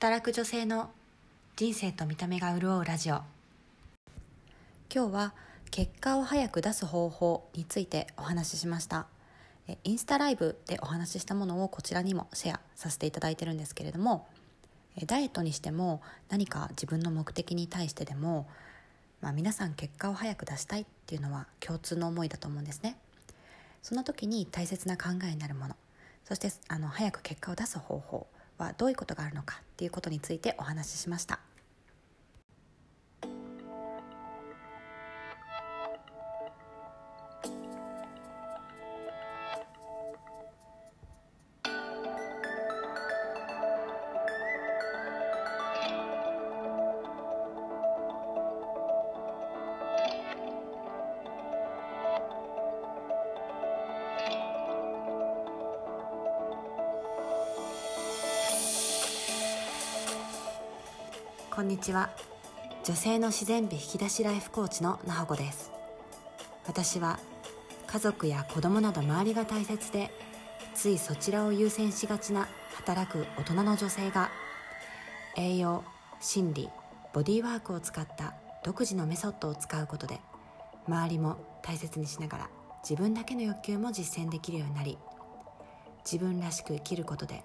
働く女性の人生と見た目が潤うラジオ。今日は結果を早く出す方法についてお話ししました。インスタライブでお話ししたものをこちらにもシェアさせていただいてるんですけれどもダイエットにしても何か自分の目的に対してでも、まあ、皆さん結果を早く出したいっていうのは共通の思いだと思うんですね。その時に大切な考えになるものそしてあの早く結果を出す方法はどういうことがあるのかっていうことについてお話ししました。こんにちは。女性の自然美引き出しライフコーチのなほこです。私は家族や子供など周りが大切でついそちらを優先しがちな働く大人の女性が栄養心理ボディーワークを使った独自のメソッドを使うことで周りも大切にしながら自分だけの欲求も実践できるようになり自分らしく生きることで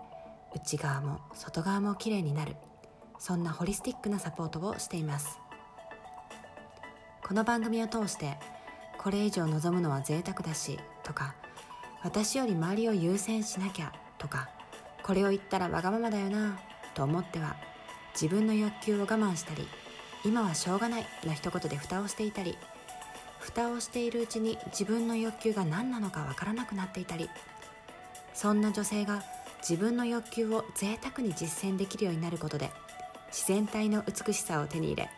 内側も外側もきれいになる。そんなホリスティックなサポートをしています。この番組を通してこれ以上望むのは贅沢だしとか私より周りを優先しなきゃとかこれを言ったらわがままだよなと思っては自分の欲求を我慢したり今はしょうがないの一言で蓋をしていたり蓋をしているうちに自分の欲求が何なのかわからなくなっていたりそんな女性が自分の欲求を贅沢に実践できるようになることで自然体の美しさを手に入れ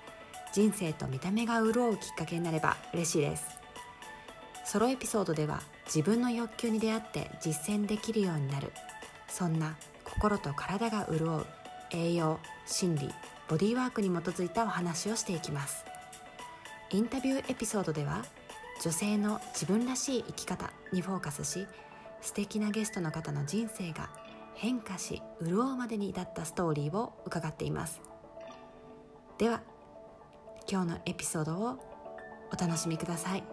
人生と見た目が潤うきっかけになれば嬉しいです。ソロエピソードでは自分の欲求に出会って実践できるようになる。そんな心と体が潤う栄養心理ボディーワークに基づいたお話をしていきます。インタビューエピソードでは女性の自分らしい生き方にフォーカスし素敵なゲストの方の人生が変化し潤うまでに至ったストーリーを伺っています。では今日のエピソードをお楽しみください。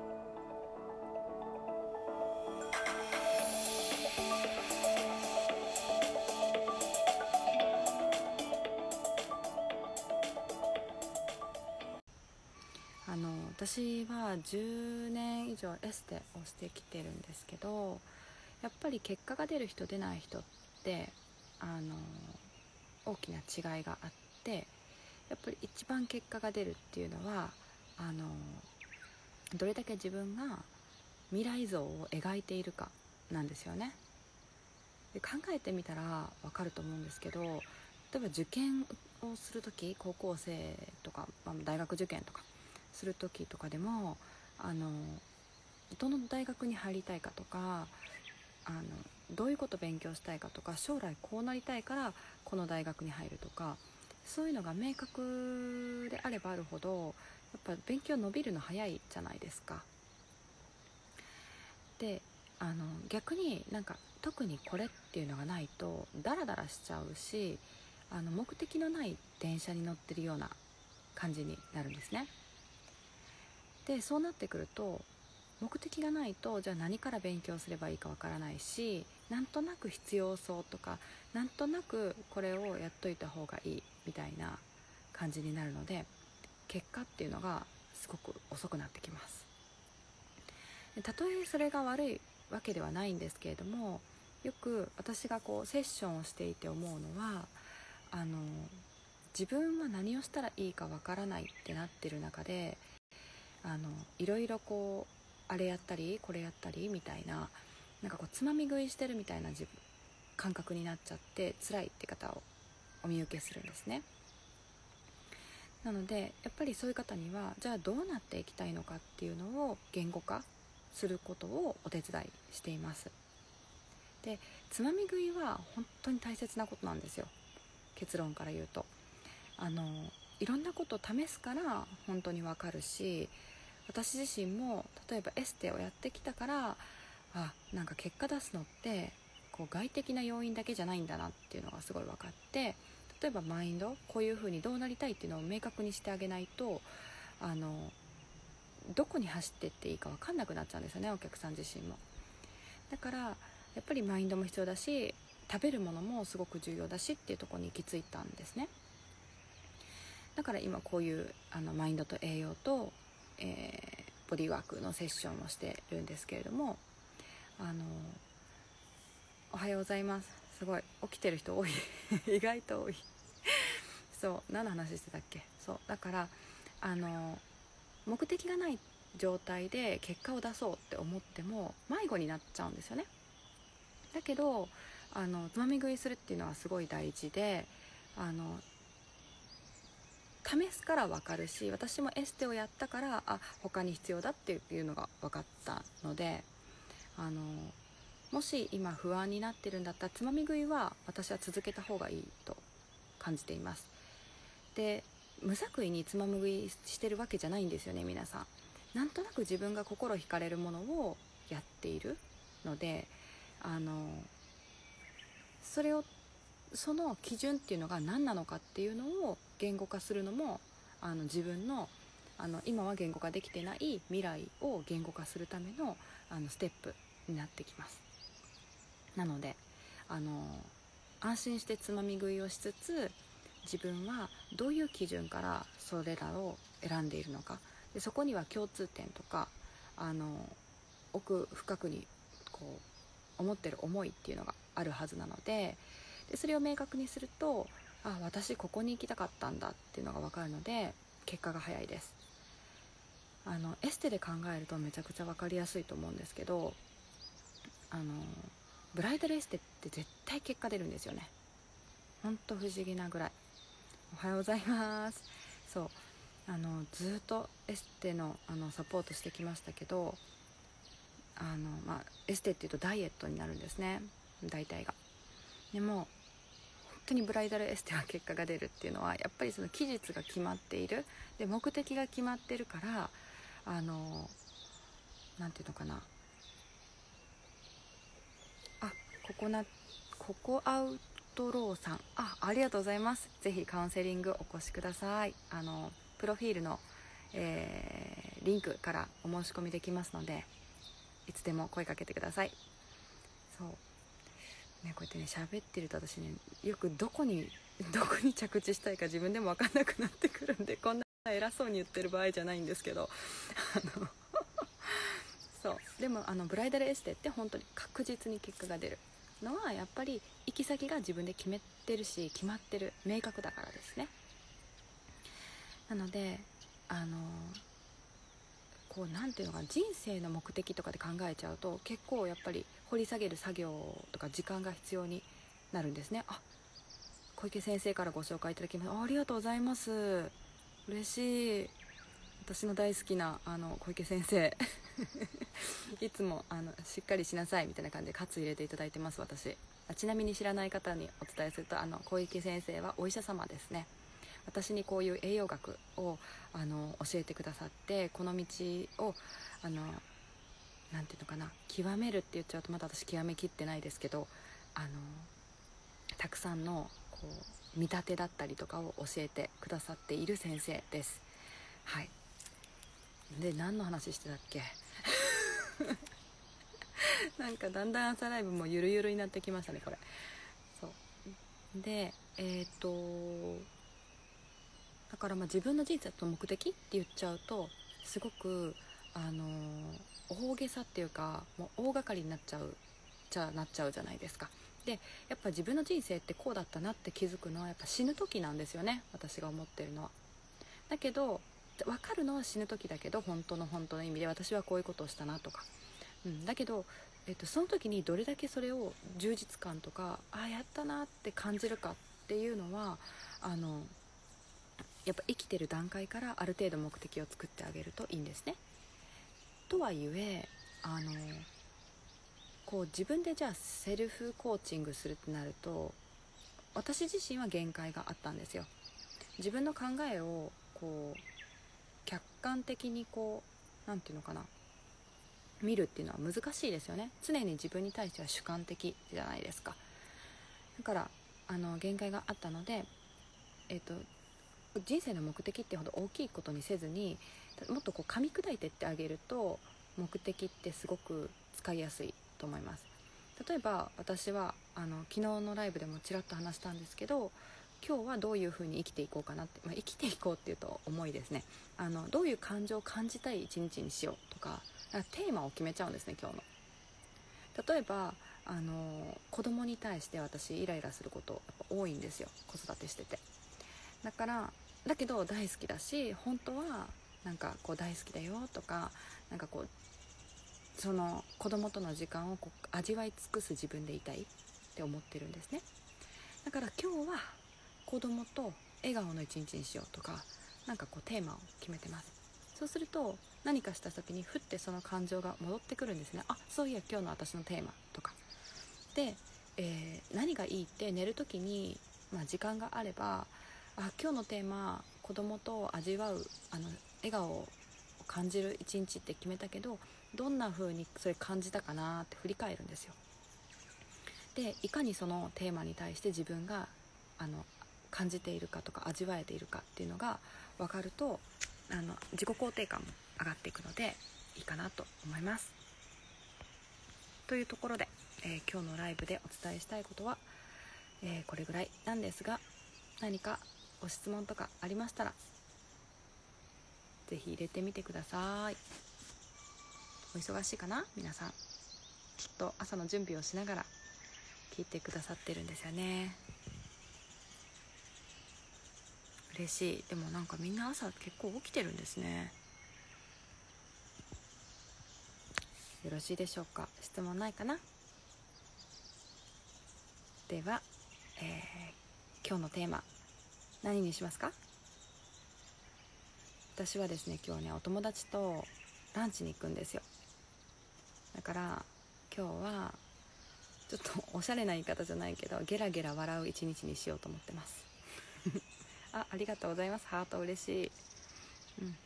あの私は10年以上エステをしてきてるんですけどやっぱり結果が出る人出ない人ってあの大きな違いがあってやっぱり一番結果が出るっていうのはあのどれだけ自分が未来像を描いているかなんですよね。で考えてみたら分かると思うんですけど例えば受験をする時高校生とか、まあ、大学受験とかする時とかでもあのどの大学に入りたいかとかあのどういうこと勉強したいかとか将来こうなりたいからこの大学に入るとかそういうのが明確であればあるほどやっぱ勉強伸びるの早いじゃないですか。であの逆になんか特にこれっていうのがないとダラダラしちゃうしあの目的のない電車に乗ってるような感じになるんですね。でそうなってくると目的がないとじゃあ何から勉強すればいいかわからないしなんとなく必要そうとかなんとなくこれをやっといた方がいいみたいな感じになるので結果っていうのがすごく遅くなってきます。たとえそれが悪いわけではないんですけれどもよく私がこうセッションをしていて思うのはあの自分は何をしたらいいかわからないってなってる中であのいろいろこうあれやったりこれやったりみたいななんかこうつまみ食いしてるみたいな自分感覚になっちゃって辛いって方をお見受けするんですね。なのでやっぱりそういう方にはじゃあどうなっていきたいのかっていうのを言語化することをお手伝いしています。でつまみ食いは本当に大切なことなんですよ。結論から言うと。あのいろんなことを試すから本当にわかるし私自身も例えばエステをやってきたからあなんか結果出すのってこう外的な要因だけじゃないんだなっていうのがすごい分かって例えばマインドこういうふうにどうなりたいっていうのを明確にしてあげないとあのどこに走ってっていいか分かんなくなっちゃうんですよねお客さん自身も。だからやっぱりマインドも必要だし食べるものもすごく重要だしっていうとこに行き着いたんですね。だから今こういうあのマインドと栄養と、えー、ボディワークのセッションをしてるんですけれどもあのおはようございます。すごい起きてる人多い。意外と多い。そう何の話してたっけ？そうだからあの目的がない状態で結果を出そうって思っても迷子になっちゃうんですよね。だけどあのつまみ食いするっていうのはすごい大事であの試すから分かるし私もエステをやったからあ他に必要だっていうのが分かったのであのもし今不安になってるんだったらつまみ食いは私は続けた方がいいと感じています。で無作為につまみ食いしてるわけじゃないんですよね皆さん。なんとなく自分が心惹かれるものをやっているのであのそれをその基準っていうのが何なのかっていうのを言語化するのもあの自分のあの今は言語化できてない未来を言語化するためのあのステップになってきます。なのであの安心してつまみ食いをしつつ自分はどういう基準からそれらを選んでいるのか。でそこには共通点とかあの奥深くにこう思ってる思いっていうのがあるはずなのででそれを明確にするとあ私ここに行きたかったんだっていうのが分かるので結果が早いです。あのエステで考えるとめちゃくちゃ分かりやすいと思うんですけどあのブライダルエステって絶対結果出るんですよね。ほんと不思議なぐらい。おはようございます。そう。あのずっとエステのあのサポートしてきましたけどあの、まあ、エステっていうとダイエットになるんですね。大体が。でも当にブライダルエステは結果が出るっていうのはやっぱりその期日が決まっている。で目的が決まってるからあの何て言うのかな。あココナココアウトローさん。あありがとうございます。ぜひカウンセリングお越しください。あのプロフィールの、えー、リンクからお申し込みできますのでいつでも声かけてください。そう。ねこうやってね喋ってると私ねよくどこに どこに着地したいか自分でも分かんなくなってくるんでこんな偉そうに言ってる場合じゃないんですけどあの そう。でもあのブライダルエステって本当に確実に結果が出るのはやっぱり行き先が自分で決めてるし決まってる明確だからですね。なのであのこう何ていうのかな人生の目的とかで考えちゃうと結構やっぱり掘り下げる作業とか時間が必要になるんですね。あ小池先生からご紹介いただきましたありがとうございます。嬉しい。私の大好きなあの小池先生。いつもあのしっかりしなさいみたいな感じで喝入れていただいてます私。あちなみに知らない方にお伝えするとあの小池先生はお医者様ですね。私にこういう栄養学をあの教えてくださってこの道をあのなんていうのかな極めるって言っちゃうとまだ私極めきってないですけどあのたくさんのこう見立てだったりとかを教えてくださっている先生です。はい。で何の話してたっけ？なんかだんだん朝ライブもゆるゆるになってきましたねこれ。そう。でえっ、とだからまあ自分の人生と目的って言っちゃうとすごくあの大げさっていうかもう大掛かりになっちゃうじゃなっちゃうじゃないですか。でやっぱ自分の人生ってこうだったなって気づくのはやっぱ死ぬ時なんですよね。私が思ってるのは。だけど分かるのは死ぬ時だけど本当の本当の意味で私はこういうことをしたなとか、うん、だけど、えっと、その時にどれだけそれを充実感とかああやったなって感じるかっていうのはあのやっぱ生きてる段階からある程度目的を作ってあげるといいんですね。とはいえあのこう自分でじゃあセルフコーチングするってなると私自身は限界があったんですよ。自分の考えをこう客観的にこう何て言うのかな見るっていうのは難しいですよね常に自分に対しては主観的じゃないですかだからあの限界があったのでえーと、人生の目的ってほど大きいことにせずにもっとこう噛み砕いてってあげると目的ってすごく使いやすいと思います。例えば私はあの昨日のライブでもちらっと話したんですけど今日はどういうふうに生きていこうかなって、まあ、生きていこうっていうと重いですね。あのどういう感情を感じたい一日にしようとかテーマを決めちゃうんですね今日の。例えばあの子供に対して私イライラすること多いんですよ。子育てしてて。だからだけど大好きだし本当はなんかこう大好きだよとかなんかこうその子供との時間をこう味わい尽くす自分でいたいって思ってるんですね。だから今日は子供と笑顔の一日にしようとか何かこうテーマを決めてます。そうすると何かした時にふってその感情が戻ってくるんですね。あそういや今日の私のテーマとか。で、えー、何がいいって寝る時に、まあ、時間があればあ今日のテーマ子供と味わうあの笑顔を感じる一日って決めたけどどんな風にそれ感じたかなって振り返るんですよ。でいかにそのテーマに対して自分があの感じているかとか味わえているかっていうのが分かるとあの自己肯定感も上がっていくのでいいかなと思います。というところで、えー、今日のライブでお伝えしたいことは、えー、これぐらいなんですが何かご質問とかありましたら是非入れてみてください。お忙しいかな？皆さん。きっと朝の準備をしながら聞いてくださってるんですよね。嬉しい。でもなんかみんな朝結構起きてるんですね。よろしいでしょうか？質問ないかな？では、えー、今日のテーマ何にしますか？私はですね今日ねお友達とランチに行くんですよ。だから今日はちょっと おしゃれな言い方じゃないけどゲラゲラ笑う一日にしようと思ってます。あありがとうございます。ハート嬉しい、うん、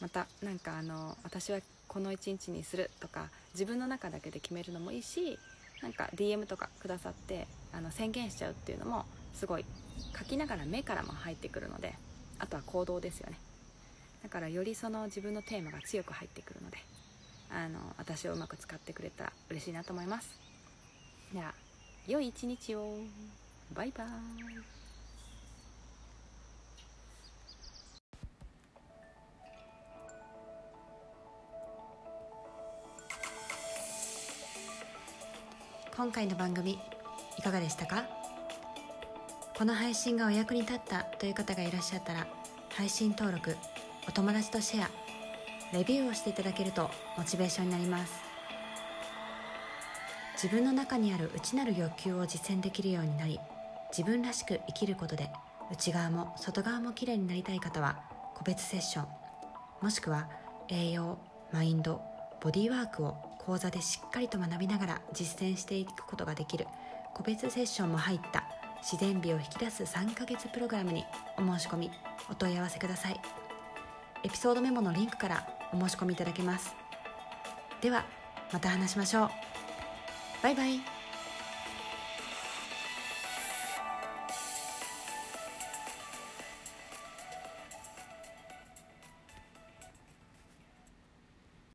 またなんかあの私はこの一日にするとか自分の中だけで決めるのもいいしなんか DM とかくださってあの宣言しちゃうっていうのもすごい書きながら目からも入ってくるのであとは行動ですよね。だからよりその自分のテーマが強く入ってくるのであの私をうまく使ってくれたら嬉しいなと思います。では良い一日を。バイバーイ。今回の番組いかがでしたか？この配信がお役に立ったという方がいらっしゃったら配信登録お友達とシェアレビューをしていただけるとモチベーションになります。自分の中にある内なる欲求を実践できるようになり自分らしく生きることで内側も外側もきれいになりたい方は個別セッションもしくは栄養マインドボディーワークを講座でしっかりと学びながら実践していくことができる個別セッションも入った自然美を引き出す3ヶ月プログラムにお申し込みお問い合わせください。エピソードメモのリンクからお申し込みいただけます。ではまた話しましょう。バイバイ。